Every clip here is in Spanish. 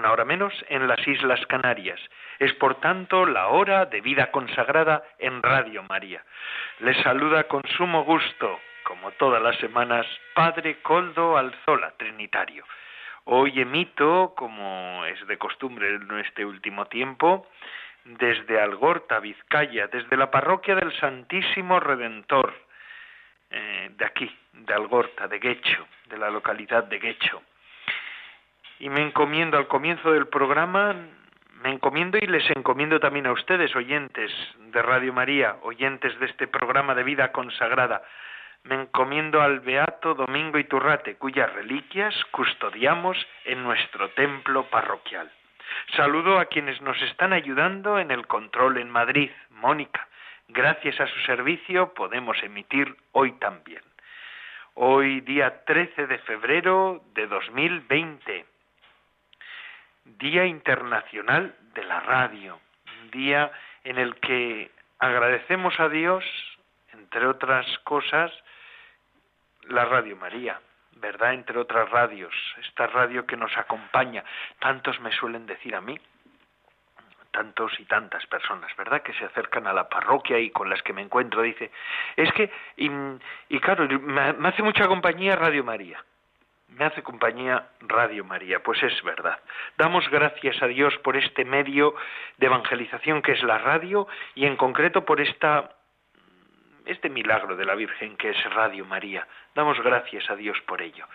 una hora menos en las Islas Canarias. Es por tanto la hora de vida consagrada en Radio María. Les saluda con sumo gusto, como todas las semanas, Padre Coldo Alzola, Trinitario. Hoy emito, como es de costumbre en este último tiempo, desde Algorta, Vizcaya, desde la parroquia del Santísimo Redentor, eh, de aquí, de Algorta, de Guecho, de la localidad de Guecho y me encomiendo al comienzo del programa, me encomiendo y les encomiendo también a ustedes, oyentes de Radio María, oyentes de este programa de vida consagrada. Me encomiendo al Beato Domingo Iturrate, cuyas reliquias custodiamos en nuestro templo parroquial. Saludo a quienes nos están ayudando en el control en Madrid. Mónica, gracias a su servicio podemos emitir hoy también. Hoy día 13 de febrero de 2020 Día Internacional de la Radio, un día en el que agradecemos a Dios, entre otras cosas, la Radio María, ¿verdad? Entre otras radios, esta radio que nos acompaña. Tantos me suelen decir a mí, tantos y tantas personas, ¿verdad? Que se acercan a la parroquia y con las que me encuentro, dice, es que, y, claro, me hace mucha compañía Radio María me hace compañía Radio María. Pues es verdad. Damos gracias a Dios por este medio de evangelización que es la radio y en concreto por esta este milagro de la Virgen que es Radio María. Damos gracias a Dios por ello.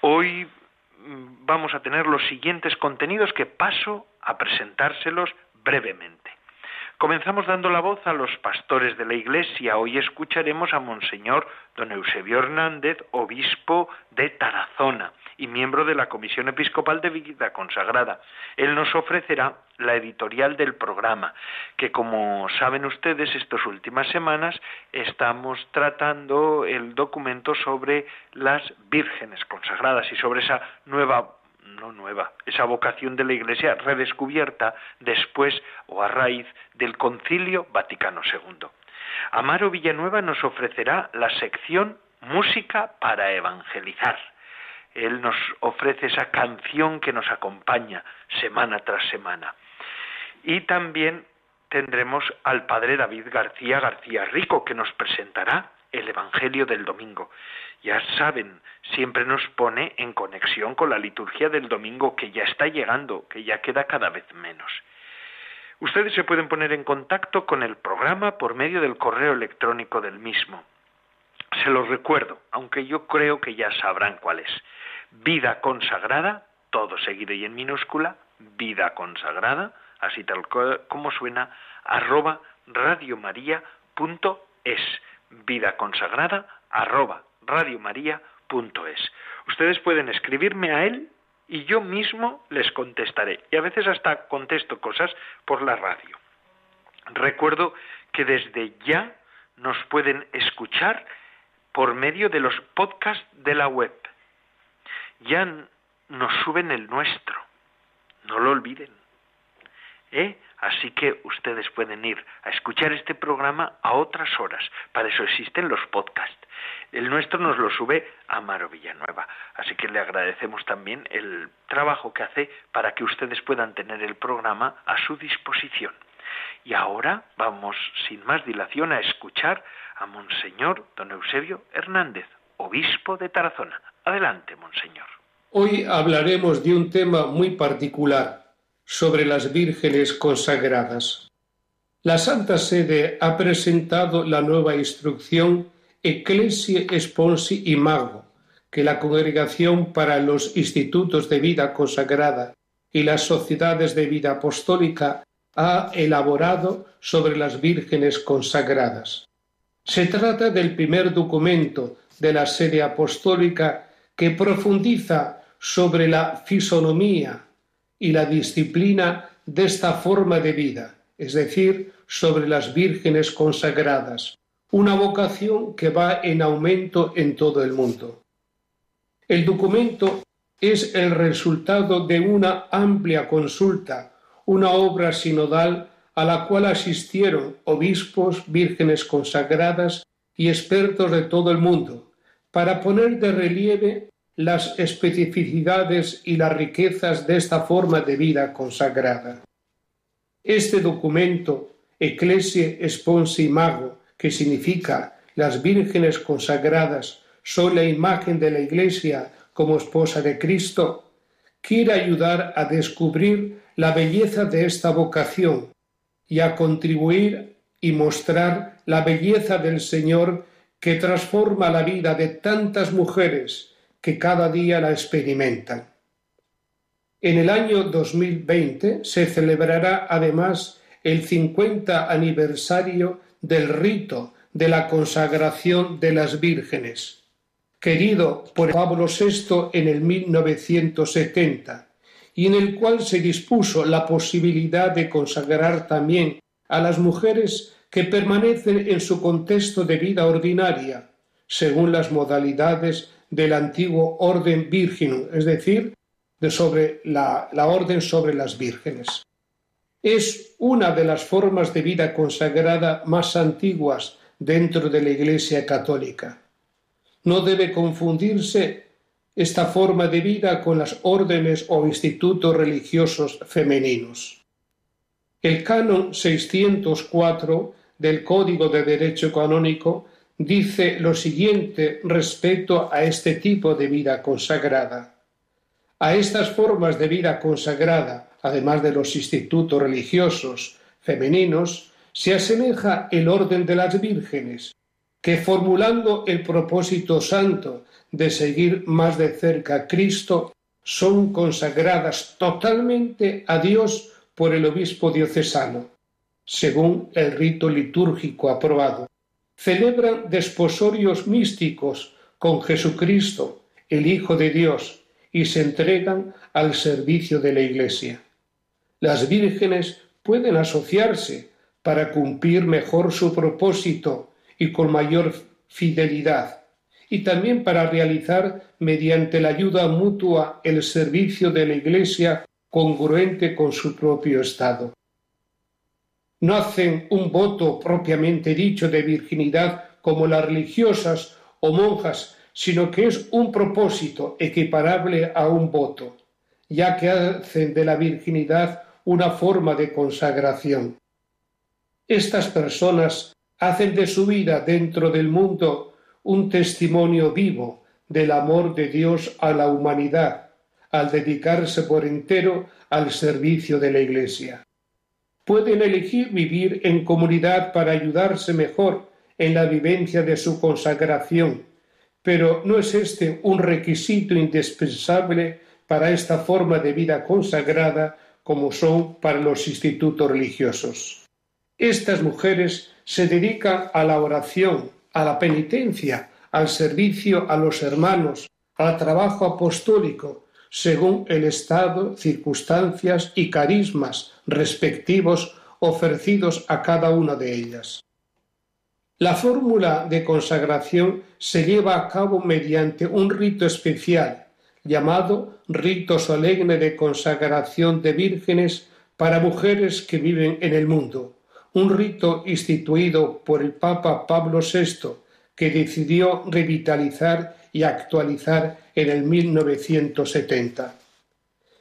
Hoy vamos a tener los siguientes contenidos que paso a presentárselos brevemente. Comenzamos dando la voz a los pastores de la Iglesia. Hoy escucharemos a Monseñor don Eusebio Hernández, obispo de Tarazona y miembro de la Comisión Episcopal de Vida Consagrada. Él nos ofrecerá la editorial del programa, que como saben ustedes, estas últimas semanas estamos tratando el documento sobre las vírgenes consagradas y sobre esa nueva no nueva, esa vocación de la Iglesia redescubierta después o a raíz del Concilio Vaticano II. Amaro Villanueva nos ofrecerá la sección Música para Evangelizar. Él nos ofrece esa canción que nos acompaña semana tras semana. Y también tendremos al padre David García García Rico, que nos presentará el Evangelio del domingo. Ya saben, siempre nos pone en conexión con la liturgia del domingo que ya está llegando, que ya queda cada vez menos. Ustedes se pueden poner en contacto con el programa por medio del correo electrónico del mismo. Se los recuerdo, aunque yo creo que ya sabrán cuál es. Vida consagrada, todo seguido y en minúscula, vida consagrada, así tal como suena, arroba radiomaria.es vida consagrada arroba radiomaria.es. Ustedes pueden escribirme a él y yo mismo les contestaré. Y a veces hasta contesto cosas por la radio. Recuerdo que desde ya nos pueden escuchar por medio de los podcasts de la web. Ya nos suben el nuestro. No lo olviden. ¿Eh? Así que ustedes pueden ir a escuchar este programa a otras horas. Para eso existen los podcasts. El nuestro nos lo sube Amaro Villanueva. Así que le agradecemos también el trabajo que hace para que ustedes puedan tener el programa a su disposición. Y ahora vamos, sin más dilación, a escuchar a Monseñor Don Eusebio Hernández, obispo de Tarazona. Adelante, Monseñor. Hoy hablaremos de un tema muy particular sobre las vírgenes consagradas. La Santa Sede ha presentado la nueva instrucción Ecclesia Sponsi Mago, que la Congregación para los Institutos de Vida Consagrada y las Sociedades de Vida Apostólica ha elaborado sobre las vírgenes consagradas. Se trata del primer documento de la sede apostólica que profundiza sobre la fisonomía, y la disciplina de esta forma de vida, es decir, sobre las vírgenes consagradas, una vocación que va en aumento en todo el mundo. El documento es el resultado de una amplia consulta, una obra sinodal a la cual asistieron obispos, vírgenes consagradas y expertos de todo el mundo, para poner de relieve las especificidades y las riquezas de esta forma de vida consagrada. Este documento, Ecclesie Sponsi Mago, que significa las vírgenes consagradas son la imagen de la Iglesia como esposa de Cristo, quiere ayudar a descubrir la belleza de esta vocación y a contribuir y mostrar la belleza del Señor que transforma la vida de tantas mujeres que cada día la experimentan. En el año 2020 se celebrará además el 50 aniversario del rito de la consagración de las vírgenes, querido por Pablo VI en el 1970, y en el cual se dispuso la posibilidad de consagrar también a las mujeres que permanecen en su contexto de vida ordinaria, según las modalidades del antiguo orden virginum, es decir, de sobre la, la orden sobre las vírgenes. Es una de las formas de vida consagrada más antiguas dentro de la Iglesia católica. No debe confundirse esta forma de vida con las órdenes o institutos religiosos femeninos. El canon 604 del Código de Derecho Canónico dice lo siguiente respecto a este tipo de vida consagrada. A estas formas de vida consagrada, además de los institutos religiosos femeninos, se asemeja el orden de las vírgenes, que formulando el propósito santo de seguir más de cerca a Cristo, son consagradas totalmente a Dios por el obispo diocesano, según el rito litúrgico aprobado. Celebran desposorios místicos con Jesucristo, el Hijo de Dios, y se entregan al servicio de la Iglesia. Las vírgenes pueden asociarse para cumplir mejor su propósito y con mayor fidelidad, y también para realizar mediante la ayuda mutua el servicio de la Iglesia congruente con su propio estado. No hacen un voto propiamente dicho de virginidad como las religiosas o monjas, sino que es un propósito equiparable a un voto, ya que hacen de la virginidad una forma de consagración. Estas personas hacen de su vida dentro del mundo un testimonio vivo del amor de Dios a la humanidad, al dedicarse por entero al servicio de la Iglesia. Pueden elegir vivir en comunidad para ayudarse mejor en la vivencia de su consagración, pero no es este un requisito indispensable para esta forma de vida consagrada como son para los institutos religiosos. Estas mujeres se dedican a la oración, a la penitencia, al servicio a los hermanos, al trabajo apostólico, según el estado, circunstancias y carismas respectivos ofrecidos a cada una de ellas. La fórmula de consagración se lleva a cabo mediante un rito especial llamado rito solemne de consagración de vírgenes para mujeres que viven en el mundo, un rito instituido por el Papa Pablo VI que decidió revitalizar y actualizar en el 1970.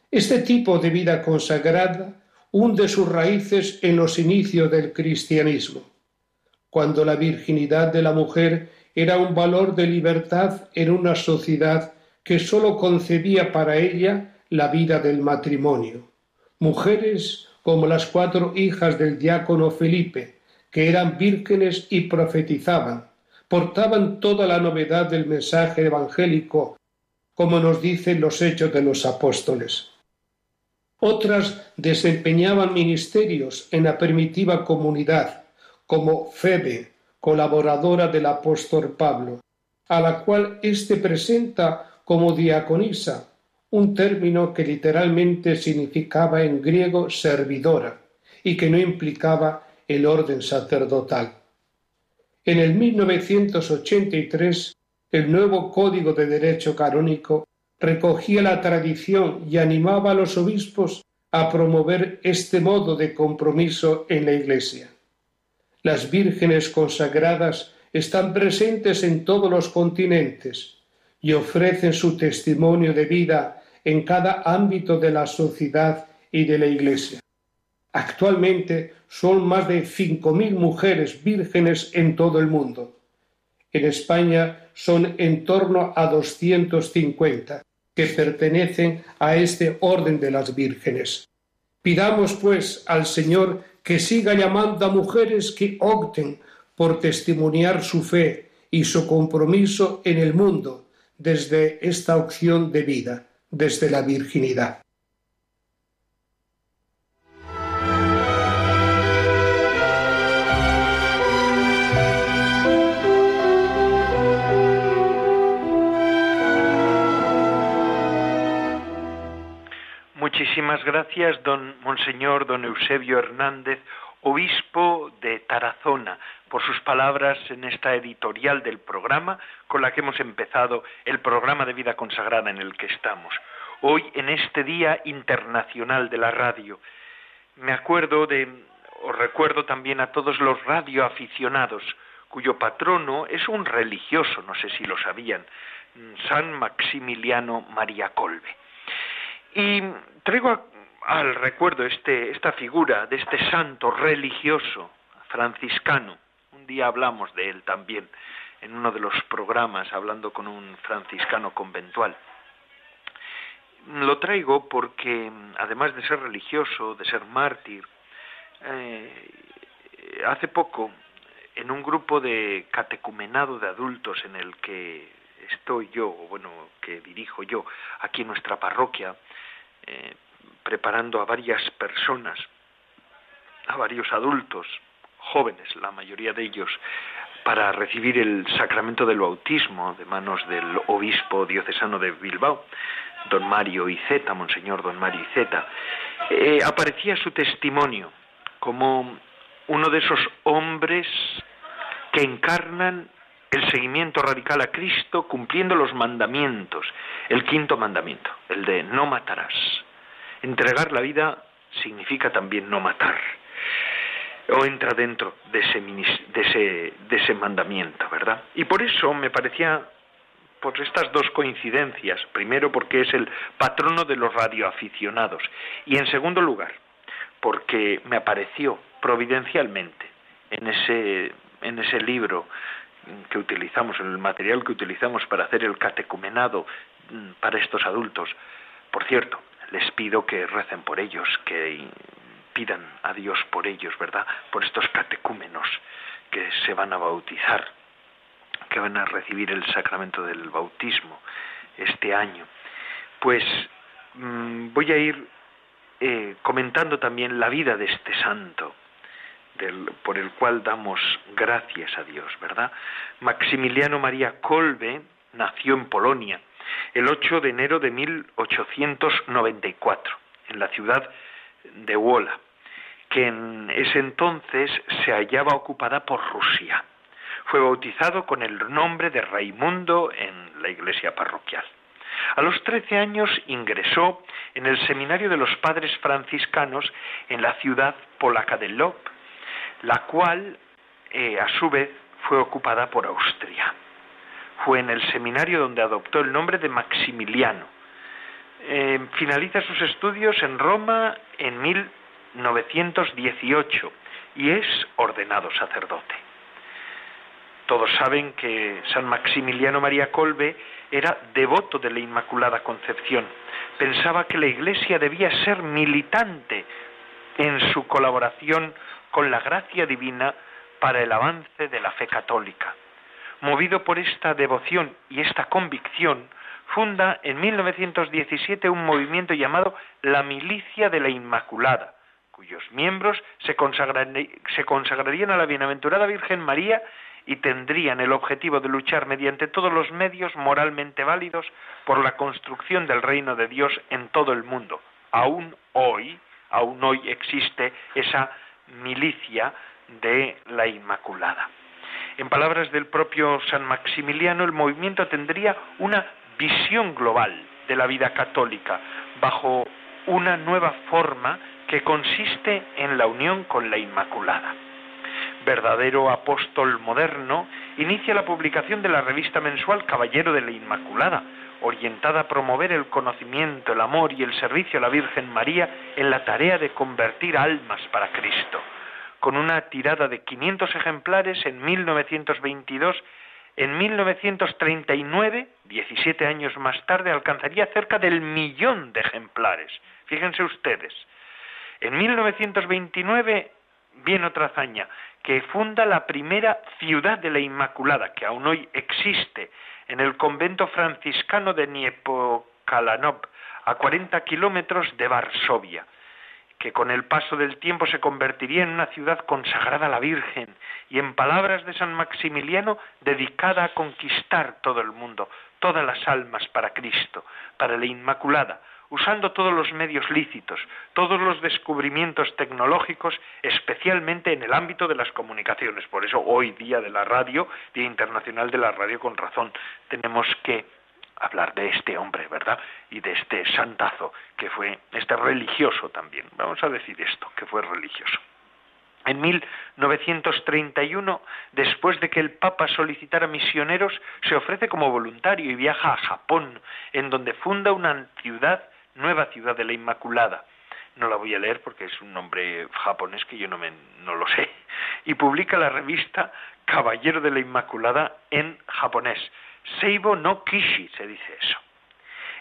Este tipo de vida consagrada hunde sus raíces en los inicios del cristianismo, cuando la virginidad de la mujer era un valor de libertad en una sociedad que sólo concebía para ella la vida del matrimonio. Mujeres como las cuatro hijas del diácono Felipe, que eran vírgenes y profetizaban, portaban toda la novedad del mensaje evangélico, como nos dicen los hechos de los apóstoles. Otras desempeñaban ministerios en la primitiva comunidad, como Febe, colaboradora del apóstol Pablo, a la cual éste presenta como diaconisa, un término que literalmente significaba en griego servidora y que no implicaba el orden sacerdotal. En el 1983, el nuevo Código de Derecho Canónico recogía la tradición y animaba a los obispos a promover este modo de compromiso en la Iglesia. Las vírgenes consagradas están presentes en todos los continentes y ofrecen su testimonio de vida en cada ámbito de la sociedad y de la Iglesia. Actualmente son más de cinco mil mujeres vírgenes en todo el mundo. En España son en torno a 250 que pertenecen a este orden de las vírgenes. Pidamos, pues, al Señor que siga llamando a mujeres que opten por testimoniar su fe y su compromiso en el mundo desde esta opción de vida, desde la virginidad. Muchísimas gracias, don Monseñor don Eusebio Hernández, obispo de Tarazona, por sus palabras en esta editorial del programa con la que hemos empezado el programa de vida consagrada en el que estamos. Hoy, en este Día Internacional de la Radio, me acuerdo de, o recuerdo también a todos los radioaficionados, cuyo patrono es un religioso, no sé si lo sabían, San Maximiliano María Colbe. Y traigo al recuerdo este, esta figura de este santo religioso franciscano. Un día hablamos de él también en uno de los programas, hablando con un franciscano conventual. Lo traigo porque, además de ser religioso, de ser mártir, eh, hace poco, en un grupo de catecumenado de adultos en el que estoy yo, o bueno, que dirijo yo aquí en nuestra parroquia, eh, preparando a varias personas, a varios adultos, jóvenes, la mayoría de ellos, para recibir el sacramento del bautismo de manos del obispo diocesano de Bilbao, don Mario Iceta, Monseñor don Mario Iceta, eh, aparecía su testimonio como uno de esos hombres que encarnan el seguimiento radical a Cristo cumpliendo los mandamientos, el quinto mandamiento, el de no matarás. Entregar la vida significa también no matar, o entra dentro de ese, de ese, de ese mandamiento, ¿verdad? Y por eso me parecía, por estas dos coincidencias, primero porque es el patrono de los radioaficionados, y en segundo lugar, porque me apareció providencialmente en ese, en ese libro que utilizamos, el material que utilizamos para hacer el catecumenado mm, para estos adultos. Por cierto, les pido que recen por ellos, que pidan a Dios por ellos, ¿verdad? Por estos catecúmenos que se van a bautizar, que van a recibir el sacramento del bautismo este año. Pues mm, voy a ir eh, comentando también la vida de este santo, por el cual damos gracias a Dios, ¿verdad? Maximiliano María Kolbe nació en Polonia el 8 de enero de 1894 en la ciudad de Wola, que en ese entonces se hallaba ocupada por Rusia. Fue bautizado con el nombre de Raimundo en la iglesia parroquial. A los 13 años ingresó en el seminario de los padres franciscanos en la ciudad polaca de Lop, la cual eh, a su vez fue ocupada por Austria. Fue en el seminario donde adoptó el nombre de Maximiliano. Eh, finaliza sus estudios en Roma en 1918 y es ordenado sacerdote. Todos saben que San Maximiliano María Colbe era devoto de la Inmaculada Concepción. Pensaba que la Iglesia debía ser militante en su colaboración con la gracia divina para el avance de la fe católica. Movido por esta devoción y esta convicción, funda en 1917 un movimiento llamado la Milicia de la Inmaculada, cuyos miembros se, consagrarían a la Bienaventurada Virgen María y tendrían el objetivo de luchar mediante todos los medios moralmente válidos por la construcción del reino de Dios en todo el mundo. Aún hoy, aún hoy existe esa milicia de la Inmaculada. En palabras del propio San Maximiliano, el movimiento tendría una visión global de la vida católica bajo una nueva forma que consiste en la unión con la Inmaculada. Verdadero apóstol moderno, inicia la publicación de la revista mensual Caballero de la Inmaculada, orientada a promover el conocimiento, el amor y el servicio a la Virgen María en la tarea de convertir almas para Cristo. Con una tirada de 500 ejemplares en 1922, en 1939, 17 años más tarde, alcanzaría cerca del millón de ejemplares. Fíjense ustedes. En 1929 viene otra hazaña, que funda la primera ciudad de la Inmaculada, que aún hoy existe, en el convento franciscano de Niepokalanov, a 40 kilómetros de Varsovia, que con el paso del tiempo se convertiría en una ciudad consagrada a la Virgen y, en palabras de San Maximiliano, dedicada a conquistar todo el mundo, todas las almas para Cristo, para la Inmaculada, usando todos los medios lícitos, todos los descubrimientos tecnológicos, especialmente en el ámbito de las comunicaciones. Por eso hoy día de la radio, Día Internacional de la Radio con razón, tenemos que hablar de este hombre, ¿verdad? Y de este santazo que fue este religioso también. Vamos a decir esto, que fue religioso. En 1931, después de que el Papa solicitara misioneros, se ofrece como voluntario y viaja a Japón, en donde funda una ciudad Nueva Ciudad de la Inmaculada. No la voy a leer porque es un nombre japonés que yo no, me, no lo sé. Y publica la revista Caballero de la Inmaculada en japonés. Seibo no Kishi se dice eso.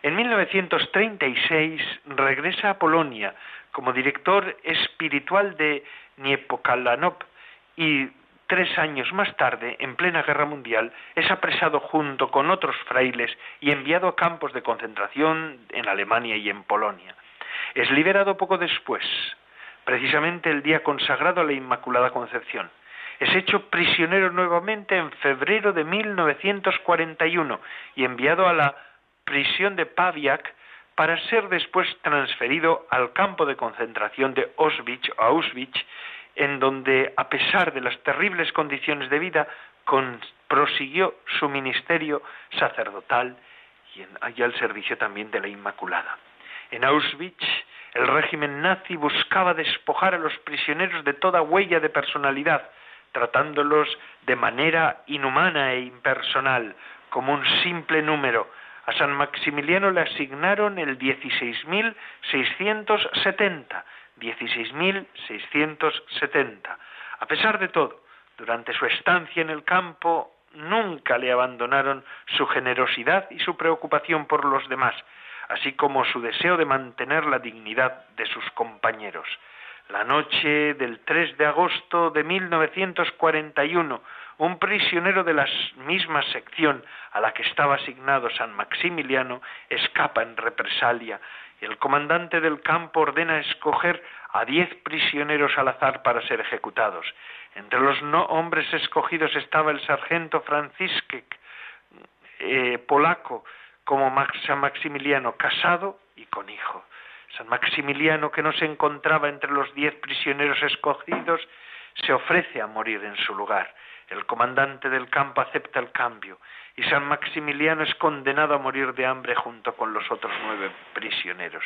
En 1936 regresa a Polonia como director espiritual de Niepokalanov y tres años más tarde, en plena guerra mundial, es apresado junto con otros frailes y enviado a campos de concentración en Alemania y en Polonia. Es liberado poco después, precisamente el día consagrado a la Inmaculada Concepción. Es hecho prisionero nuevamente en febrero de 1941 y enviado a la prisión de Paviak para ser después transferido al campo de concentración de Auschwitz, Auschwitz en donde, a pesar de las terribles condiciones de vida, prosiguió su ministerio sacerdotal y, en, al servicio también de la Inmaculada. En Auschwitz, el régimen nazi buscaba despojar a los prisioneros de toda huella de personalidad, tratándolos de manera inhumana e impersonal, como un simple número. A San Maximiliano le asignaron el 16.670 16.670. A pesar de todo, durante su estancia en el campo nunca le abandonaron su generosidad y su preocupación por los demás, así como su deseo de mantener la dignidad de sus compañeros. La noche del 3 de agosto de 1941, un prisionero de la misma sección a la que estaba asignado San Maximiliano escapa en represalia el comandante del campo ordena escoger a diez prisioneros al azar para ser ejecutados. Entre los no hombres escogidos estaba el sargento Franciszek, eh, polaco, como San Maximiliano, casado y con hijo. San Maximiliano, que no se encontraba entre los diez prisioneros escogidos, se ofrece a morir en su lugar. El comandante del campo acepta el cambio y San Maximiliano es condenado a morir de hambre junto con los otros nueve prisioneros.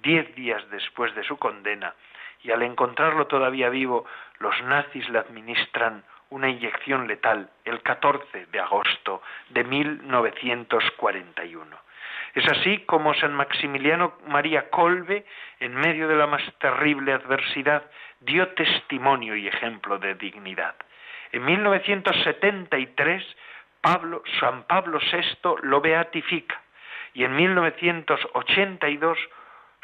Diez días después de su condena, y al encontrarlo todavía vivo, los nazis le administran una inyección letal el 14 de agosto de 1941. Es así como San Maximiliano María Colbe, en medio de la más terrible adversidad, dio testimonio y ejemplo de dignidad. En 1973 Pablo, San Pablo VI lo beatifica y en 1982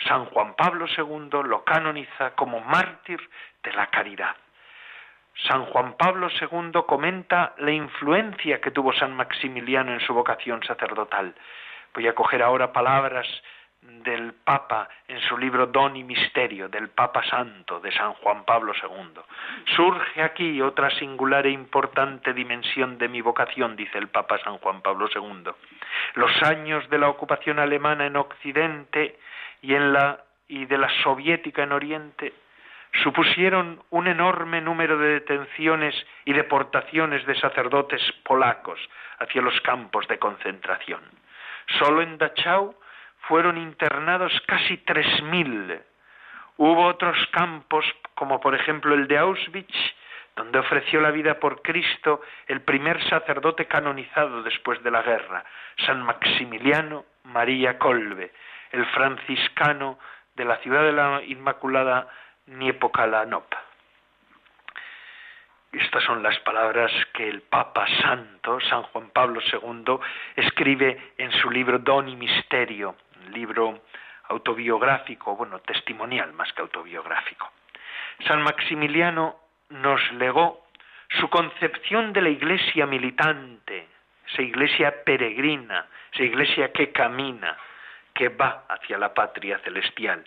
San Juan Pablo II lo canoniza como mártir de la caridad. San Juan Pablo II comenta la influencia que tuvo San Maximiliano en su vocación sacerdotal. Voy a coger ahora palabras del Papa en su libro Don y Misterio, del Papa Santo, de San Juan Pablo II. Surge aquí otra singular e importante dimensión de mi vocación, dice el Papa San Juan Pablo II. Los años de la ocupación alemana en Occidente y, en la, y de la soviética en Oriente supusieron un enorme número de detenciones y deportaciones de sacerdotes polacos hacia los campos de concentración. Solo en Dachau fueron internados casi tres mil. Hubo otros campos, como por ejemplo el de Auschwitz, donde ofreció la vida por Cristo el primer sacerdote canonizado después de la guerra, San Maximiliano María Colbe, el franciscano de la ciudad de la Inmaculada Niepocalanop. Estas son las palabras que el Papa Santo, San Juan Pablo II, escribe en su libro Don y Misterio, libro autobiográfico, bueno, testimonial más que autobiográfico. San Maximiliano nos legó su concepción de la iglesia militante, esa iglesia peregrina, esa iglesia que camina, que va hacia la patria celestial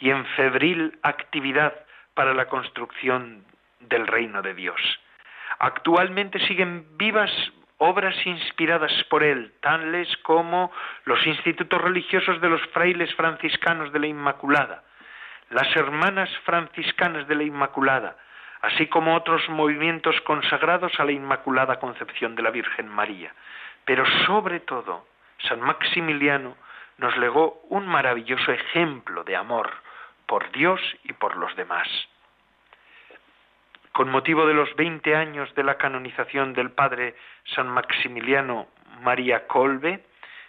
y en febril actividad para la construcción del reino de Dios. Actualmente siguen vivas obras inspiradas por él, tales como los institutos religiosos de los frailes franciscanos de la Inmaculada, las hermanas franciscanas de la Inmaculada, así como otros movimientos consagrados a la Inmaculada Concepción de la Virgen María. Pero sobre todo, San Maximiliano nos legó un maravilloso ejemplo de amor por Dios y por los demás. Con motivo de los 20 años de la canonización del padre San Maximiliano María Colbe,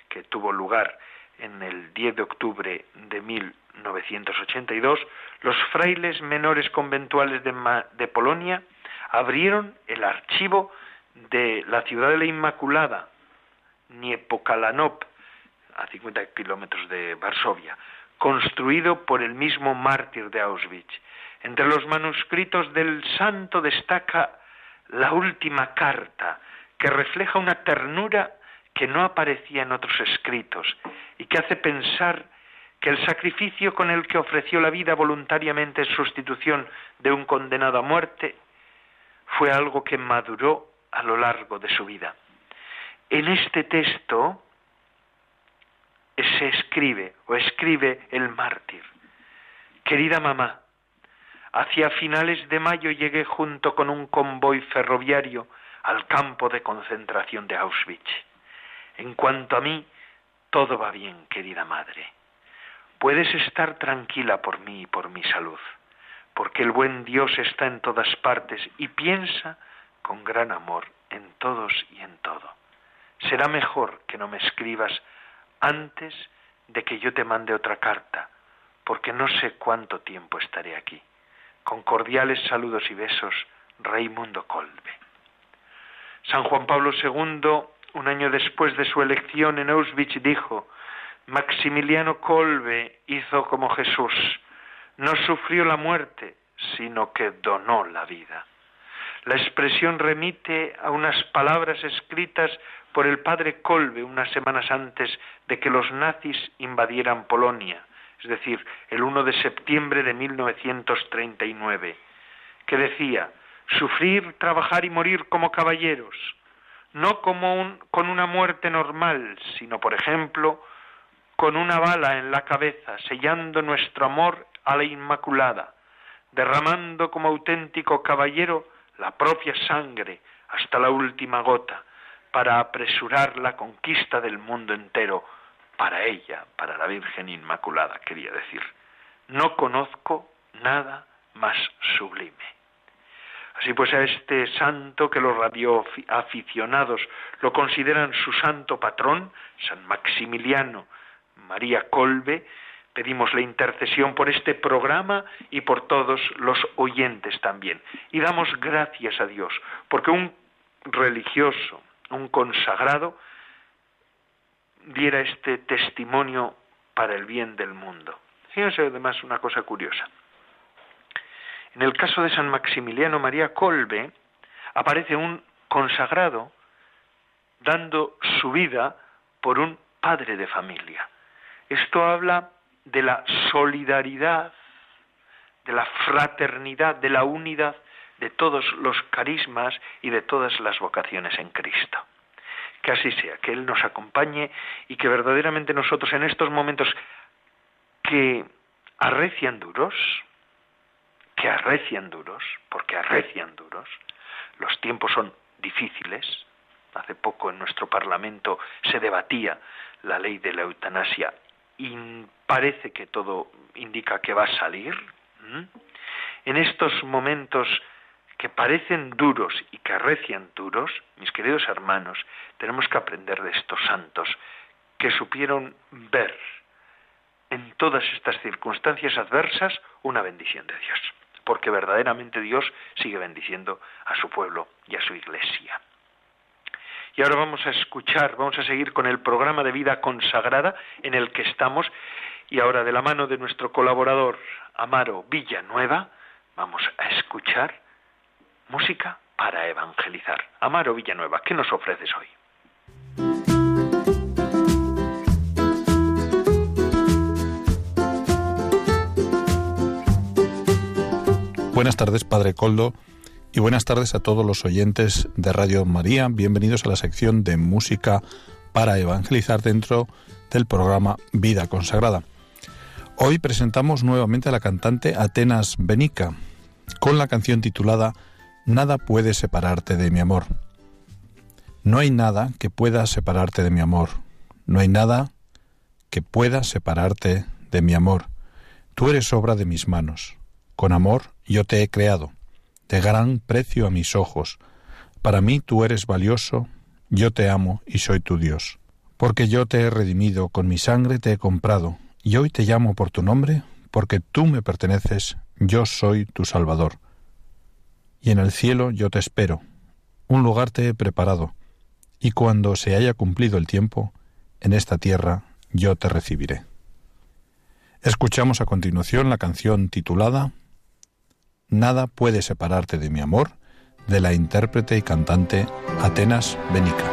que tuvo lugar en el 10 de octubre de 1982, los frailes menores conventuales de, de Polonia abrieron el archivo de la ciudad de la Inmaculada, Niepokalanop, a 50 kilómetros de Varsovia, construido por el mismo mártir de Auschwitz. Entre los manuscritos del santo destaca la última carta, que refleja una ternura que no aparecía en otros escritos y que hace pensar que el sacrificio con el que ofreció la vida voluntariamente en sustitución de un condenado a muerte fue algo que maduró a lo largo de su vida. En este texto se escribe o escribe el mártir. Querida mamá, hacia finales de mayo llegué junto con un convoy ferroviario al campo de concentración de Auschwitz. En cuanto a mí, todo va bien, querida madre. Puedes estar tranquila por mí y por mi salud, porque el buen Dios está en todas partes y piensa con gran amor en todos y en todo. Será mejor que no me escribas antes de que yo te mande otra carta, porque no sé cuánto tiempo estaré aquí. Con cordiales saludos y besos, Raimundo Colbe. San Juan Pablo II, un año después de su elección en Auschwitz, dijo, Maximiliano Colbe hizo como Jesús, no sufrió la muerte, sino que donó la vida. La expresión remite a unas palabras escritas por el padre Kolbe unas semanas antes de que los nazis invadieran Polonia, es decir, el 1 de septiembre de 1939, que decía, sufrir, trabajar y morir como caballeros, no como con una muerte normal, sino, por ejemplo, con una bala en la cabeza, sellando nuestro amor a la Inmaculada, derramando como auténtico caballero la propia sangre hasta la última gota, para apresurar la conquista del mundo entero para ella, para la Virgen Inmaculada, quería decir. No conozco nada más sublime. Así pues, a este santo que los radioaficionados lo consideran su santo patrón, San Maximiliano María Colbe, pedimos la intercesión por este programa y por todos los oyentes también. Y damos gracias a Dios, porque un religioso, un consagrado, diera este testimonio para el bien del mundo. Fíjense además una cosa curiosa. En el caso de San Maximiliano María Colbe, aparece un consagrado dando su vida por un padre de familia. Esto habla de la solidaridad, de la fraternidad, de la unidad de todos los carismas y de todas las vocaciones en Cristo. Que así sea, que Él nos acompañe y que verdaderamente nosotros en estos momentos que arrecian duros, que arrecian duros, porque arrecian duros, los tiempos son difíciles. Hace poco en nuestro Parlamento se debatía la ley de la eutanasia y parece que todo indica que va a salir. En estos momentos que parecen duros y que arrecian duros, mis queridos hermanos, tenemos que aprender de estos santos que supieron ver en todas estas circunstancias adversas una bendición de Dios, porque verdaderamente Dios sigue bendiciendo a su pueblo y a su iglesia. Y ahora vamos a escuchar, vamos a seguir con el programa de vida consagrada en el que estamos y ahora de la mano de nuestro colaborador Amaro Villanueva vamos a escuchar música para evangelizar. Amaro Villanueva, ¿qué nos ofreces hoy? Buenas tardes, Padre Coldo, y buenas tardes a todos los oyentes de Radio María. Bienvenidos a la sección de música para evangelizar dentro del programa Vida Consagrada. Hoy presentamos nuevamente a la cantante Atenas Benica con la canción titulada Nada puede separarte de mi amor. No hay nada que pueda separarte de mi amor. No hay nada que pueda separarte de mi amor. Tú eres obra de mis manos. Con amor yo te he creado, de gran precio a mis ojos. Para mí tú eres valioso, yo te amo y soy tu Dios. Porque yo te he redimido, con mi sangre te he comprado, y hoy te llamo por tu nombre, porque tú me perteneces, yo soy tu Salvador. Y en el cielo yo te espero, un lugar te he preparado, y cuando se haya cumplido el tiempo, en esta tierra yo te recibiré. Escuchamos a continuación la canción titulada Nada puede separarte de mi amor, de la intérprete y cantante Atenas Benica.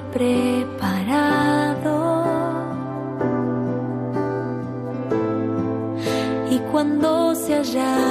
preparado. Y cuando se haya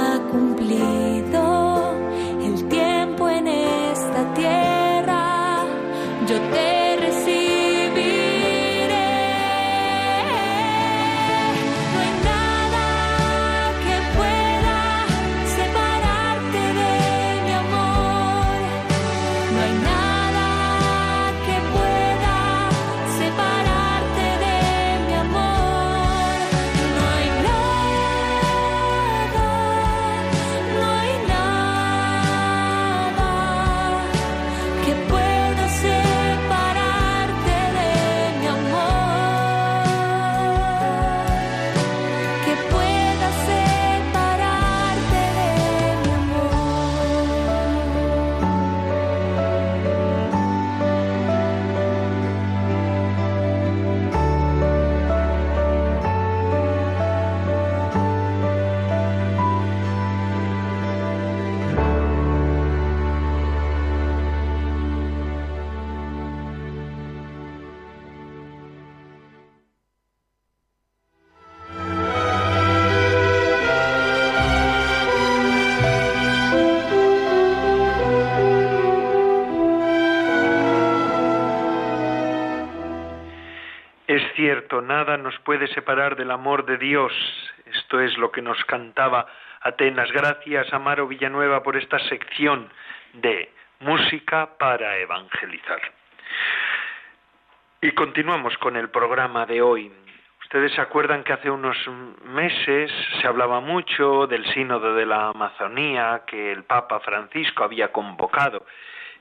nada nos puede separar del amor de Dios. Esto es lo que nos cantaba Atenas. Gracias, Amaro Villanueva, por esta sección de música para evangelizar. Y continuamos con el programa de hoy. Ustedes se acuerdan que hace unos meses se hablaba mucho del sínodo de la Amazonía que el Papa Francisco había convocado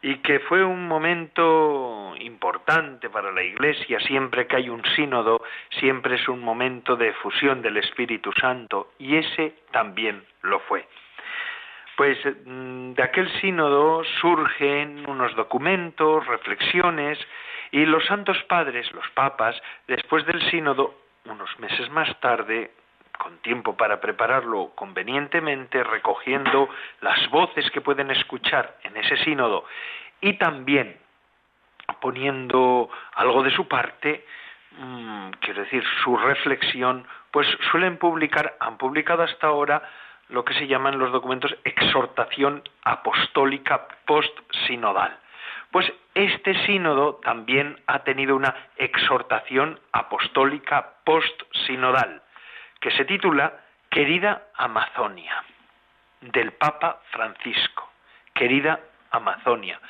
y que fue un momento importante para la Iglesia. Siempre que hay un sínodo, siempre es un momento de fusión del Espíritu Santo, y ese también lo fue. Pues mm, de aquel sínodo surgen unos documentos, reflexiones, y los santos padres, los papas, después del sínodo, unos meses más tarde, con tiempo para prepararlo convenientemente, recogiendo las voces que pueden escuchar en ese sínodo y también poniendo algo de su parte, mm, quiero decir, su reflexión, pues suelen publicar, han publicado hasta ahora lo que se llaman los documentos exhortación apostólica post-sinodal. Pues este sínodo también ha tenido una exhortación apostólica post-sinodal que se titula Querida Amazonia, del Papa Francisco. Querida Amazonia.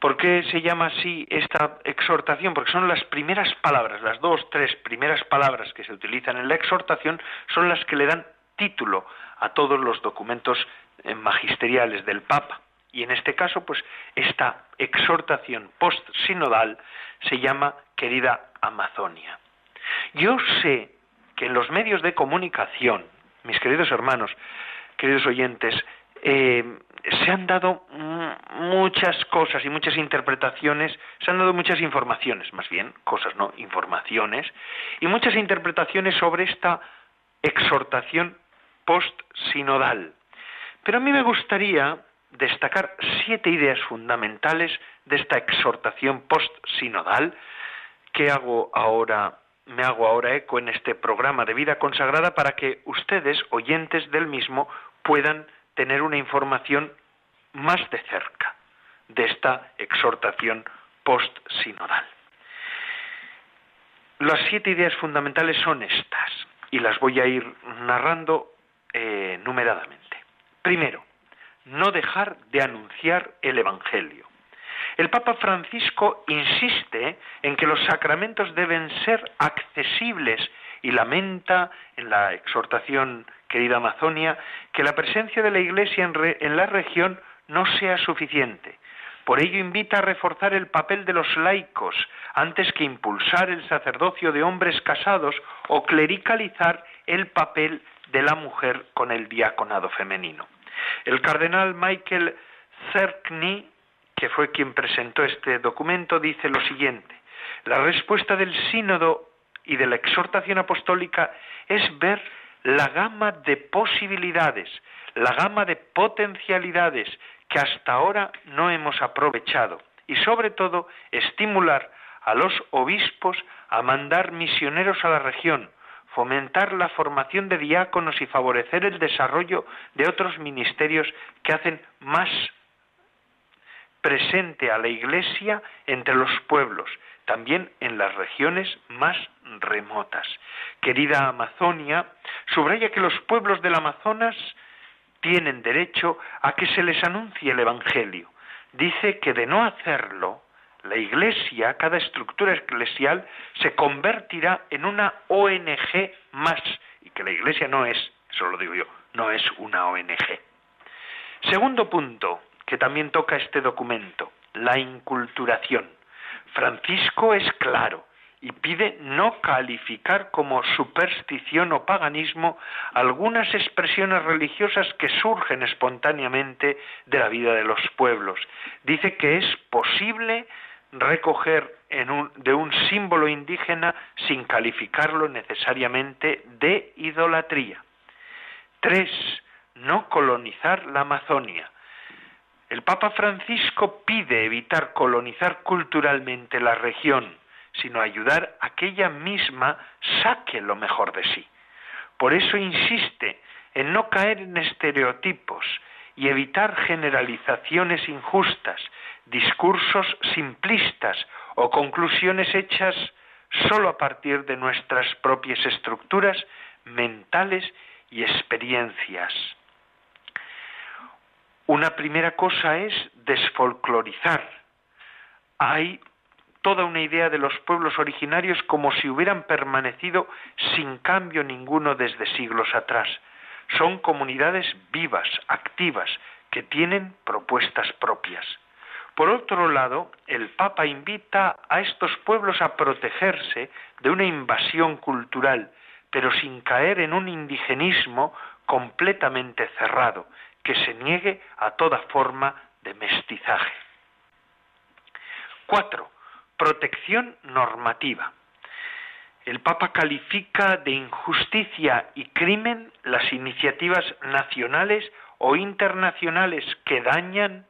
¿Por qué se llama así esta exhortación? Porque son las primeras palabras, las dos, tres primeras palabras que se utilizan en la exhortación son las que le dan título a todos los documentos eh, magisteriales del Papa. Y en este caso, pues esta exhortación post-sinodal se llama Querida Amazonia. Yo sé que en los medios de comunicación, mis queridos hermanos, queridos oyentes, eh, se han dado muchas cosas y muchas interpretaciones, se han dado muchas informaciones, más bien, cosas, no, informaciones, y muchas interpretaciones sobre esta exhortación post-sinodal. Pero a mí me gustaría destacar siete ideas fundamentales de esta exhortación post-sinodal que hago ahora me hago ahora eco en este programa de vida consagrada para que ustedes, oyentes del mismo, puedan tener una información más de cerca de esta exhortación post-sinodal. Las siete ideas fundamentales son estas, y las voy a ir narrando eh, numeradamente. Primero, no dejar de anunciar el Evangelio. El Papa Francisco insiste en que los sacramentos deben ser accesibles y lamenta en la exhortación querida Amazonia que la presencia de la Iglesia en, la región no sea suficiente. Por ello invita a reforzar el papel de los laicos antes que impulsar el sacerdocio de hombres casados o clericalizar el papel de la mujer con el diaconado femenino. El cardenal Michael Cerkny, que fue quien presentó este documento, dice lo siguiente: La respuesta del sínodo y de la exhortación apostólica es ver la gama de posibilidades, la gama de potencialidades que hasta ahora no hemos aprovechado. Y sobre todo estimular a los obispos a mandar misioneros a la región, fomentar la formación de diáconos y favorecer el desarrollo de otros ministerios que hacen más presente a la Iglesia entre los pueblos, también en las regiones más remotas. Querida Amazonia, subraya que los pueblos del Amazonas tienen derecho a que se les anuncie el Evangelio. Dice que de no hacerlo, la Iglesia, cada estructura eclesial, se convertirá en una ONG más, y que la Iglesia no es, eso lo digo yo, no es una ONG. Segundo punto, que también toca este documento, la inculturación. Francisco es claro y pide no calificar como superstición o paganismo algunas expresiones religiosas que surgen espontáneamente de la vida de los pueblos. Dice que es posible recoger de un símbolo indígena sin calificarlo necesariamente de idolatría. Tres, no colonizar la Amazonia. El Papa Francisco pide evitar colonizar culturalmente la región, sino ayudar a que ella misma saque lo mejor de sí. Por eso insiste en no caer en estereotipos y evitar generalizaciones injustas, discursos simplistas o conclusiones hechas sólo a partir de nuestras propias estructuras mentales y experiencias. Una primera cosa es desfolclorizar. Hay toda una idea de los pueblos originarios como si hubieran permanecido sin cambio ninguno desde siglos atrás. Son comunidades vivas, activas, que tienen propuestas propias. Por otro lado, el Papa invita a estos pueblos a protegerse de una invasión cultural, pero sin caer en un indigenismo completamente cerrado, que se niegue a toda forma de mestizaje. Cuatro, protección normativa. El Papa califica de injusticia y crimen las iniciativas nacionales o internacionales que dañan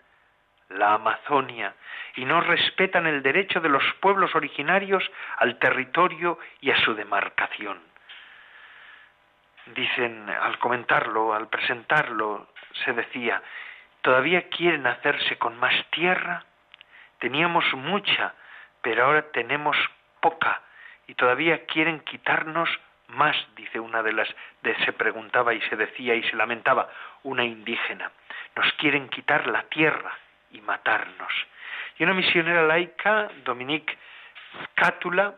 la Amazonia y no respetan el derecho de los pueblos originarios al territorio y a su demarcación. Dicen, al comentarlo, al presentarlo, se decía, ¿todavía quieren hacerse con más tierra? Teníamos mucha, pero ahora tenemos poca y todavía quieren quitarnos más, dice una de las, de, se preguntaba y se decía y se lamentaba una indígena. Nos quieren quitar la tierra y matarnos. Y una misionera laica, Dominique Cátula,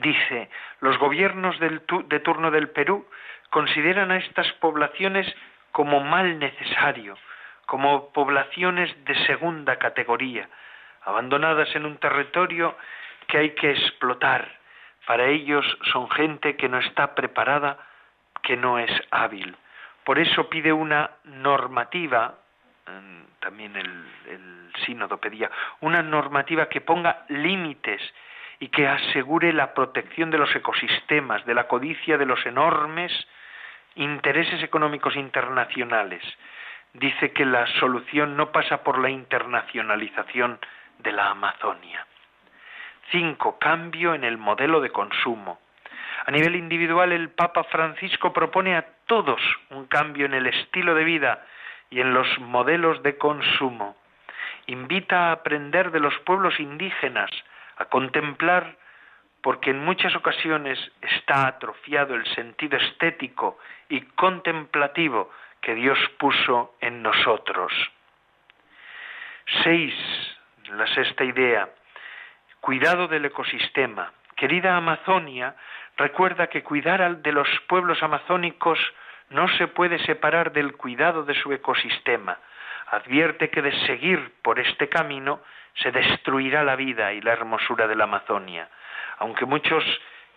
dice, los gobiernos del de turno del Perú consideran a estas poblaciones como mal necesario, como poblaciones de segunda categoría, abandonadas en un territorio que hay que explotar. Para ellos son gente que no está preparada, que no es hábil. Por eso pide una normativa, también el, el sínodo pedía, una normativa que ponga límites y que asegure la protección de los ecosistemas, de la codicia de los enormes intereses económicos internacionales. Dice que la solución no pasa por la internacionalización de la Amazonia. Cinco, cambio en el modelo de consumo. A nivel individual, el Papa Francisco propone a todos un cambio en el estilo de vida y en los modelos de consumo. Invita a aprender de los pueblos indígenas, a contemplar porque en muchas ocasiones está atrofiado el sentido estético y contemplativo que Dios puso en nosotros. Seis, la sexta idea, cuidado del ecosistema. Querida Amazonia, recuerda que cuidar de los pueblos amazónicos no se puede separar del cuidado de su ecosistema. Advierte que de seguir por este camino se destruirá la vida y la hermosura de la Amazonia. Aunque muchos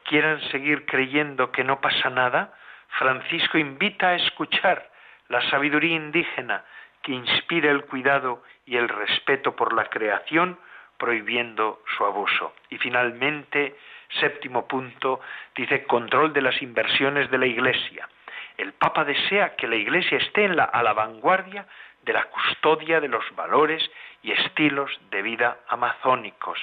quieran seguir creyendo que no pasa nada, Francisco invita a escuchar la sabiduría indígena que inspira el cuidado y el respeto por la creación, prohibiendo su abuso. Y finalmente, séptimo punto, dice control de las inversiones de la Iglesia. El Papa desea que la Iglesia esté a la vanguardia de la custodia de los valores y estilos de vida amazónicos.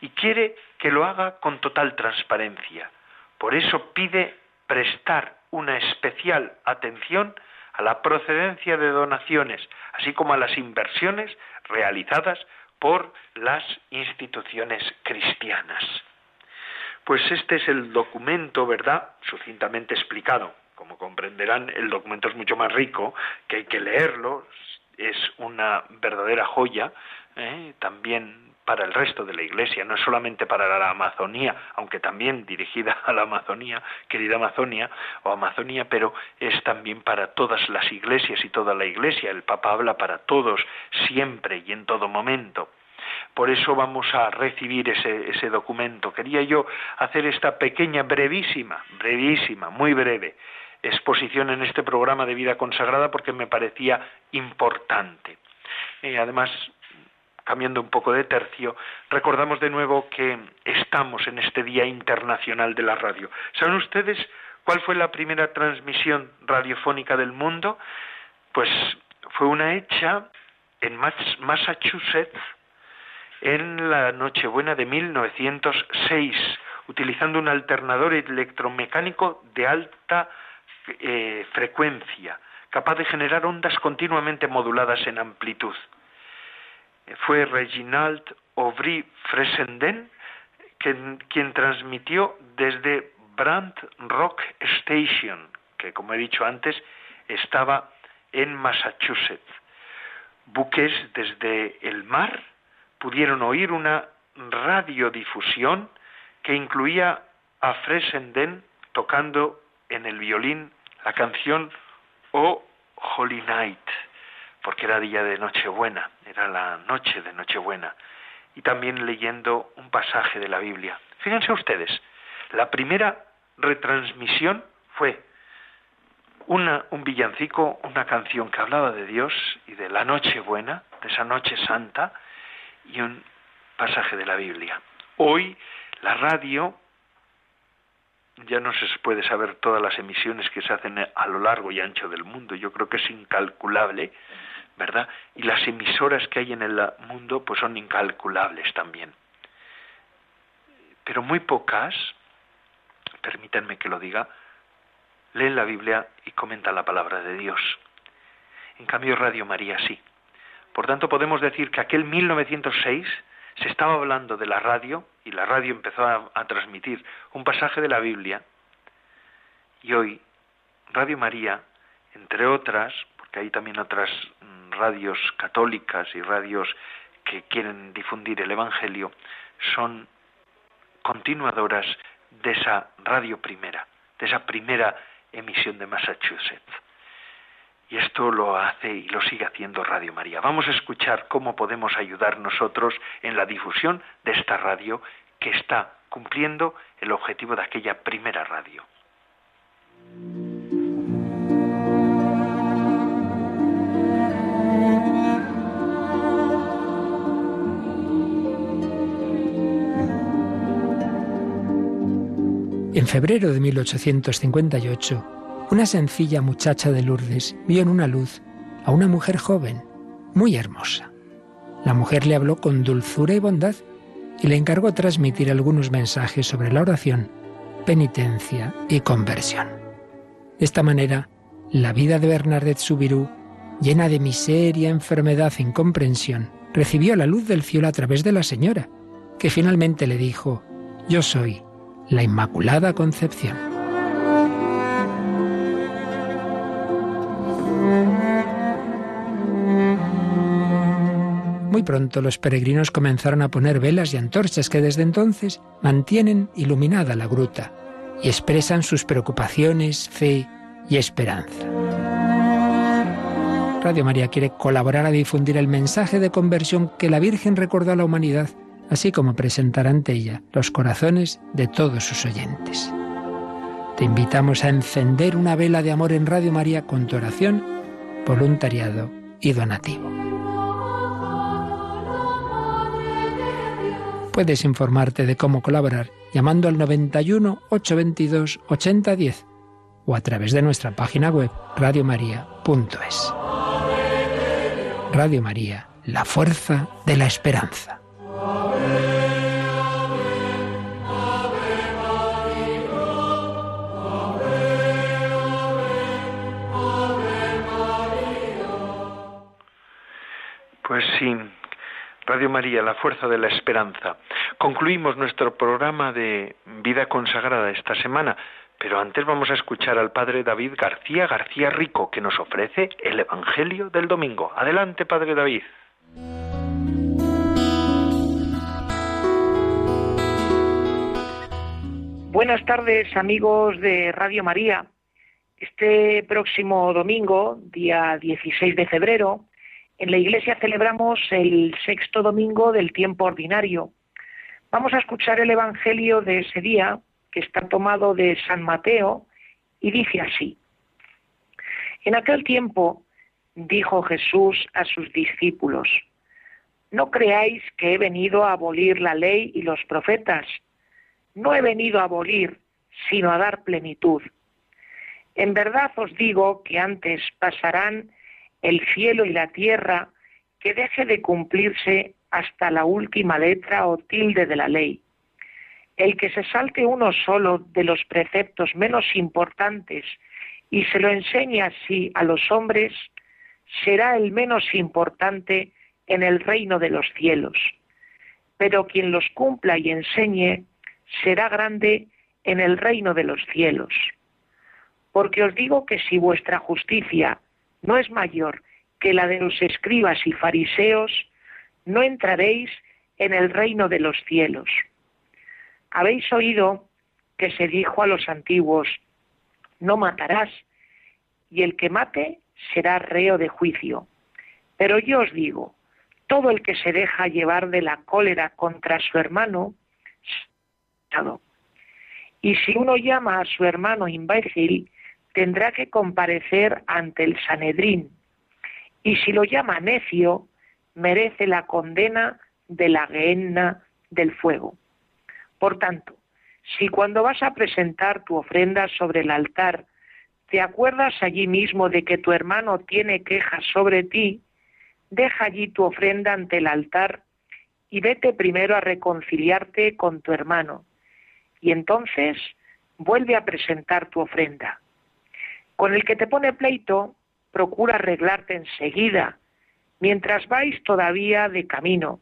Y quiere que lo haga con total transparencia. Por eso pide prestar una especial atención a la procedencia de donaciones, así como a las inversiones realizadas por las instituciones cristianas. Pues este es el documento, ¿verdad?, sucintamente explicado. Como comprenderán, el documento es mucho más rico, que hay que leerlo, es una verdadera joya, ¿eh? también para el resto de la Iglesia, no solamente para la Amazonía, aunque también dirigida a la Amazonía, querida Amazonia o Amazonía, pero es también para todas las iglesias y toda la Iglesia. El Papa habla para todos, siempre y en todo momento. Por eso vamos a recibir ese, ese documento. Quería yo hacer esta pequeña, brevísima, brevísima, muy breve exposición en este programa de vida consagrada porque me parecía importante. Eh, además, cambiando un poco de tercio, recordamos de nuevo que estamos en este Día Internacional de la Radio. ¿Saben ustedes cuál fue la primera transmisión radiofónica del mundo? Pues fue una hecha en Massachusetts en la Nochebuena de 1906, utilizando un alternador electromecánico de alta eh, frecuencia, capaz de generar ondas continuamente moduladas en amplitud fue Reginald Aubry Fresenden quien, transmitió desde Brand Rock Station, que como he dicho antes estaba en Massachusetts. Buques desde el mar pudieron oír una radiodifusión que incluía a Fresenden tocando en el violín la canción Oh Holy Night porque era día de Nochebuena, era la noche de Nochebuena, y también leyendo un pasaje de la Biblia. Fíjense ustedes, la primera retransmisión fue una, un villancico, una canción que hablaba de Dios y de la Nochebuena, de esa noche santa, y un pasaje de la Biblia. Hoy la radio ya no se puede saber todas las emisiones que se hacen a lo largo y ancho del mundo. Yo creo que es incalculable ¿verdad? Y las emisoras que hay en el mundo pues son incalculables también. Pero muy pocas, permítanme que lo diga, leen la Biblia y comentan la palabra de Dios. En cambio Radio María sí. Por tanto podemos decir que aquel 1906 se estaba hablando de la radio y la radio empezó a, a transmitir un pasaje de la Biblia y hoy Radio María, entre otras, porque hay también otras radios católicas y radios que quieren difundir el Evangelio son continuadoras de esa radio primera, de esa primera emisión de Massachusetts. Y esto lo hace y lo sigue haciendo Radio María. Vamos a escuchar cómo podemos ayudar nosotros en la difusión de esta radio que está cumpliendo el objetivo de aquella primera radio. En febrero de 1858, una sencilla muchacha de Lourdes vio en una luz a una mujer joven, muy hermosa. La mujer le habló con dulzura y bondad y le encargó transmitir algunos mensajes sobre la oración, penitencia y conversión. De esta manera, la vida de Bernadette Subirú, llena de miseria, enfermedad e incomprensión, recibió la luz del cielo a través de la señora, que finalmente le dijo, Yo soy la Inmaculada Concepción. Muy pronto los peregrinos comenzaron a poner velas y antorchas que desde entonces mantienen iluminada la gruta y expresan sus preocupaciones, fe y esperanza. Radio María quiere colaborar a difundir el mensaje de conversión que la Virgen recordó a la humanidad así como presentar ante ella los corazones de todos sus oyentes. Te invitamos a encender una vela de amor en Radio María con tu oración, voluntariado y donativo. Puedes informarte de cómo colaborar llamando al 91 822 8010 o a través de nuestra página web radiomaria.es. Radio María, la fuerza de la esperanza. Pues sí, Radio María, la fuerza de la esperanza. Concluimos nuestro programa de vida consagrada esta semana, pero antes vamos a escuchar al Padre David García García Rico, que nos ofrece el Evangelio del Domingo. Adelante, Padre David. Buenas tardes, amigos de Radio María. Este próximo domingo, día 16 de febrero, en la iglesia celebramos el sexto domingo del tiempo ordinario. Vamos a escuchar el Evangelio de ese día, que está tomado de San Mateo, y dice así. En aquel tiempo dijo Jesús a sus discípulos, no creáis que he venido a abolir la ley y los profetas. No he venido a abolir, sino a dar plenitud. En verdad os digo que antes pasarán el cielo y la tierra, que deje de cumplirse hasta la última letra o tilde de la ley. El que se salte uno solo de los preceptos menos importantes y se lo enseñe así a los hombres, será el menos importante en el reino de los cielos. Pero quien los cumpla y enseñe será grande en el reino de los cielos. Porque os digo que si vuestra justicia no es mayor que la de los escribas y fariseos, no entraréis en el reino de los cielos. Habéis oído que se dijo a los antiguos, no matarás, y el que mate será reo de juicio. Pero yo os digo, todo el que se deja llevar de la cólera contra su hermano, y si uno llama a su hermano imbécil, tendrá que comparecer ante el Sanedrín, y si lo llama necio, merece la condena de la gehenna del fuego. Por tanto, si cuando vas a presentar tu ofrenda sobre el altar, te acuerdas allí mismo de que tu hermano tiene quejas sobre ti, deja allí tu ofrenda ante el altar y vete primero a reconciliarte con tu hermano, y entonces vuelve a presentar tu ofrenda. Con el que te pone pleito, procura arreglarte enseguida, mientras vais todavía de camino,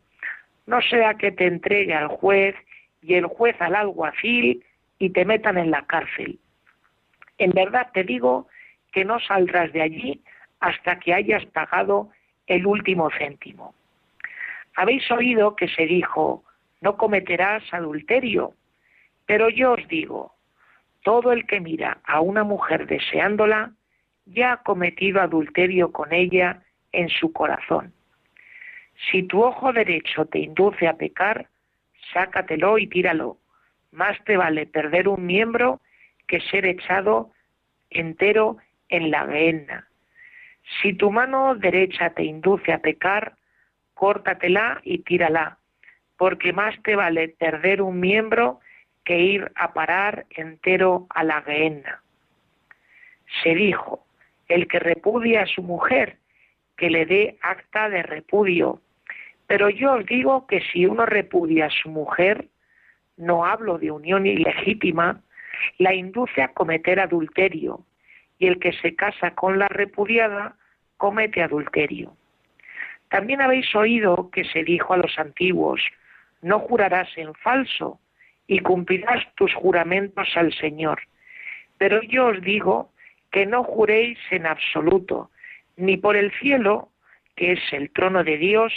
no sea que te entregue al juez y el juez al alguacil y te metan en la cárcel. En verdad te digo que no saldrás de allí hasta que hayas pagado el último céntimo. Habéis oído que se dijo, no cometerás adulterio, pero yo os digo, todo el que mira a una mujer deseándola, ya ha cometido adulterio con ella en su corazón. Si tu ojo derecho te induce a pecar, sácatelo y tíralo. Más te vale perder un miembro que ser echado entero en la gehenna. Si tu mano derecha te induce a pecar, córtatela y tírala, porque más te vale perder un miembro que ir a parar entero a la gehenna. Se dijo, el que repudia a su mujer, que le dé acta de repudio. Pero yo os digo que si uno repudia a su mujer, no hablo de unión ilegítima, la induce a cometer adulterio, y el que se casa con la repudiada comete adulterio. También habéis oído que se dijo a los antiguos, no jurarás en falso, y cumplirás tus juramentos al Señor. Pero yo os digo que no juréis en absoluto, ni por el cielo, que es el trono de Dios,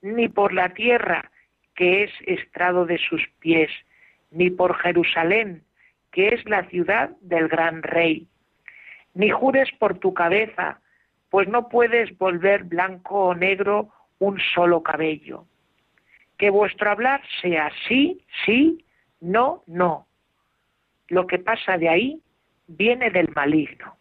ni por la tierra, que es estrado de sus pies, ni por Jerusalén, que es la ciudad del gran rey. Ni jures por tu cabeza, pues no puedes volver blanco o negro un solo cabello. Que vuestro hablar sea sí, sí, no, no. Lo que pasa de ahí viene del maligno.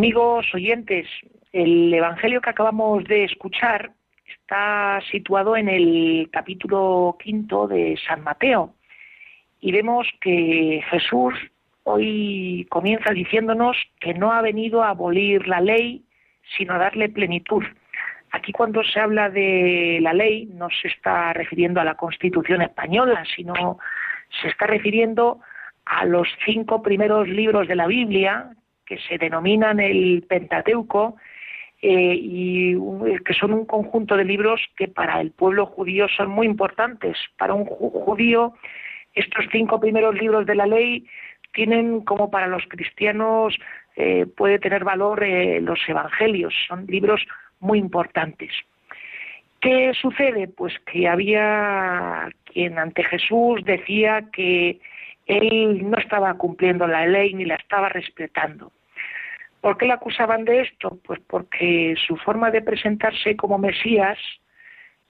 Amigos oyentes, el Evangelio que acabamos de escuchar está situado en el capítulo quinto de San Mateo y vemos que Jesús hoy comienza diciéndonos que no ha venido a abolir la ley, sino a darle plenitud. Aquí cuando se habla de la ley no se está refiriendo a la Constitución española, sino se está refiriendo a los cinco primeros libros de la Biblia, que se denominan el Pentateuco, eh, y que son un conjunto de libros que para el pueblo judío son muy importantes. Para un judío, estos cinco primeros libros de la ley tienen como para los cristianos eh, puede tener valor eh, los evangelios, son libros muy importantes. ¿Qué sucede? Pues que había quien ante Jesús decía que él no estaba cumpliendo la ley ni la estaba respetando. ¿Por qué le acusaban de esto? Pues porque su forma de presentarse como Mesías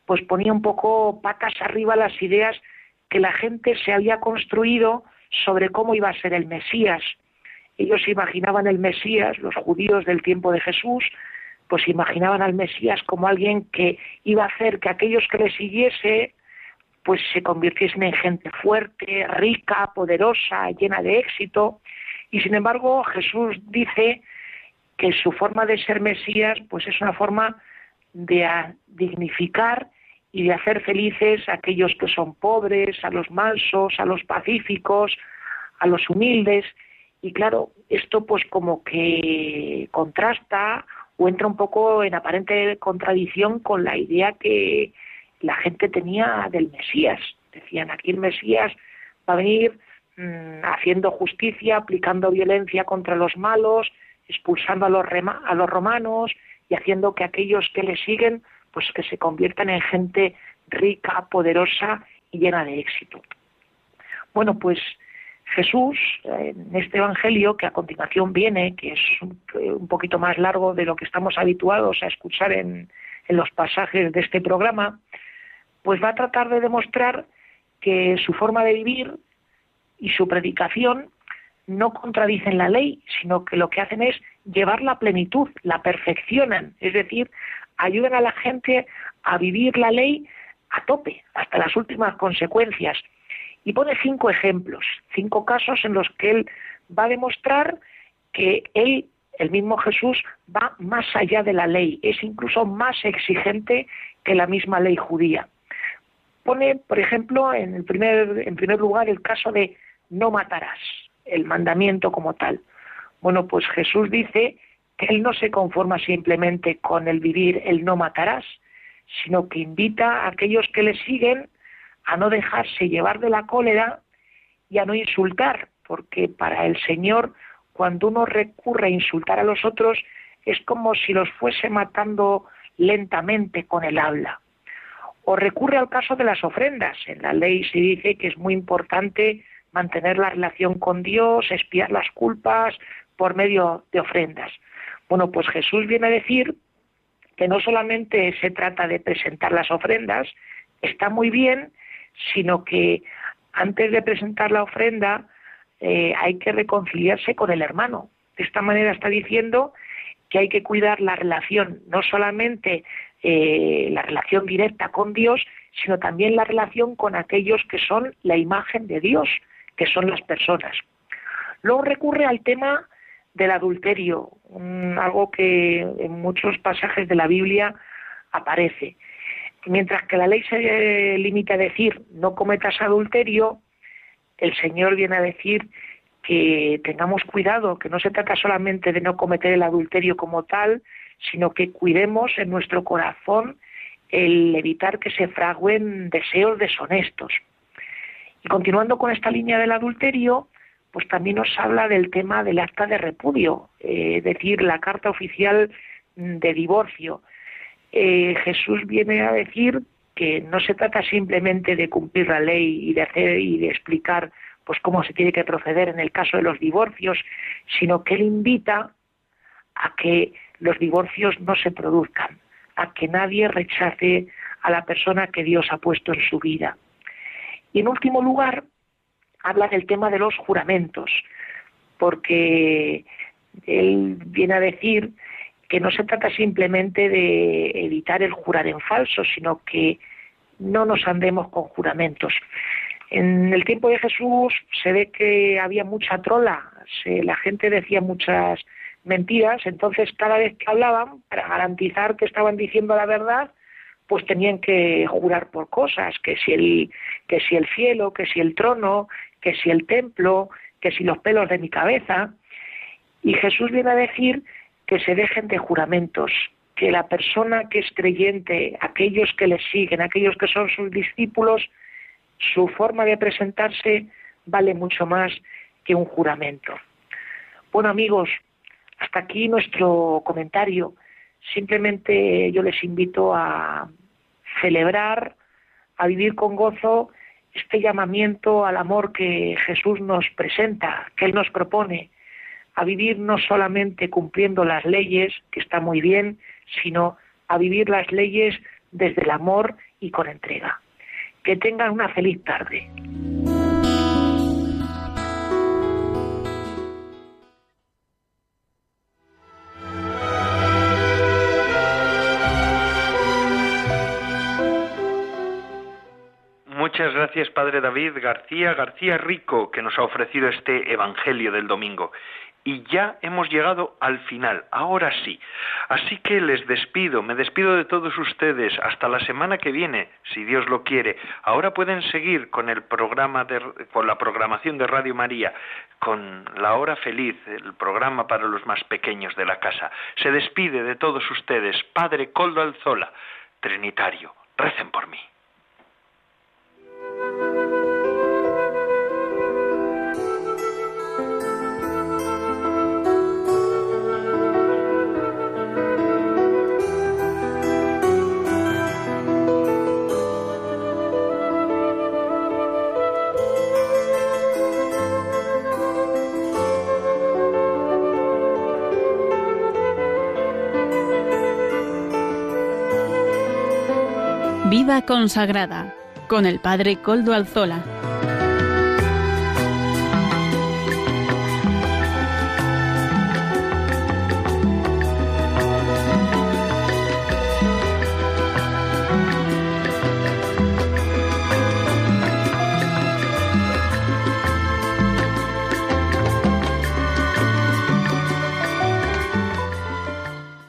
pues ponía un poco patas arriba las ideas que la gente se había construido sobre cómo iba a ser el Mesías. Ellos imaginaban el Mesías, los judíos del tiempo de Jesús, pues imaginaban al Mesías como alguien que iba a hacer que aquellos que le siguiese pues se convirtiesen en gente fuerte, rica, poderosa, llena de éxito. Y sin embargo, Jesús dice que su forma de ser Mesías pues es una forma de dignificar y de hacer felices a aquellos que son pobres, a los mansos, a los pacíficos, a los humildes. Y claro, esto pues como que contrasta o entra un poco en aparente contradicción con la idea que la gente tenía del Mesías. Decían, aquí el Mesías va a venir mm, haciendo justicia, aplicando violencia contra los malos, expulsando a los, a los romanos y haciendo que aquellos que le siguen pues que se conviertan en gente rica, poderosa y llena de éxito. Bueno, pues Jesús, en este Evangelio que a continuación viene, que es un, poquito más largo de lo que estamos habituados a escuchar en, en los pasajes de este programa, pues va a tratar de demostrar que su forma de vivir y su predicación no contradicen la ley, sino que lo que hacen es llevar la plenitud, la perfeccionan, es decir, ayudan a la gente a vivir la ley a tope, hasta las últimas consecuencias. Y pone cinco ejemplos, cinco casos en los que él va a demostrar que él, el mismo Jesús, va más allá de la ley, es incluso más exigente que la misma ley judía. Pone, por ejemplo, en, el primer, en primer lugar el caso de no matarás, el mandamiento como tal. Bueno, pues Jesús dice que Él no se conforma simplemente con el vivir el no matarás, sino que invita a aquellos que le siguen a no dejarse llevar de la cólera y a no insultar, porque para el Señor cuando uno recurre a insultar a los otros es como si los fuese matando lentamente con el habla. O recurre al caso de las ofrendas. En la ley se dice que es muy importante mantener la relación con Dios, espiar las culpas por medio de ofrendas. Bueno, pues Jesús viene a decir que no solamente se trata de presentar las ofrendas, está muy bien, sino que antes de presentar la ofrenda eh, hay que reconciliarse con el hermano. De esta manera está diciendo que hay que cuidar la relación, no solamente eh, la relación directa con Dios, sino también la relación con aquellos que son la imagen de Dios, que son las personas. Luego recurre al tema del adulterio, algo que en muchos pasajes de la Biblia aparece. Mientras que la ley se limita a decir no cometas adulterio, el Señor viene a decir que tengamos cuidado, que no se trata solamente de no cometer el adulterio como tal, sino que cuidemos en nuestro corazón el evitar que se fraguen deseos deshonestos. Y continuando con esta línea del adulterio, pues también nos habla del tema del acta de repudio, eh, es decir, la carta oficial de divorcio. Eh, Jesús viene a decir que no se trata simplemente de cumplir la ley y de hacer y de explicar pues cómo se tiene que proceder en el caso de los divorcios, sino que él invita a que los divorcios no se produzcan, a que nadie rechace a la persona que Dios ha puesto en su vida. Y en último lugar, habla del tema de los juramentos, porque él viene a decir que no se trata simplemente de evitar el jurar en falso, sino que no nos andemos con juramentos. En el tiempo de Jesús se ve que había mucha trola, la gente decía muchas mentiras, entonces cada vez que hablaban, para garantizar que estaban diciendo la verdad, pues tenían que jurar por cosas, que si el, que si el cielo, que si el trono, que si el templo, que si los pelos de mi cabeza. Y Jesús viene a decir que se dejen de juramentos, que la persona que es creyente, aquellos que le siguen, aquellos que son sus discípulos, su forma de presentarse vale mucho más que un juramento. Bueno amigos, hasta aquí nuestro comentario. Simplemente yo les invito a celebrar, a vivir con gozo este llamamiento al amor que Jesús nos presenta, que Él nos propone, a vivir no solamente cumpliendo las leyes, que está muy bien, sino a vivir las leyes desde el amor y con entrega. Que tengan una feliz tarde. Gracias, Padre David García García Rico, que nos ha ofrecido este Evangelio del domingo. Y ya hemos llegado al final, ahora sí. Así que les despido, me despido de todos ustedes hasta la semana que viene, si Dios lo quiere. Ahora pueden seguir con el programa de, con la programación de Radio María, con La Hora Feliz, el programa para los más pequeños de la casa. Se despide de todos ustedes, Padre Coldo Alzola, Trinitario. Recen por mí. Viva consagrada con el Padre Coldo Alzola.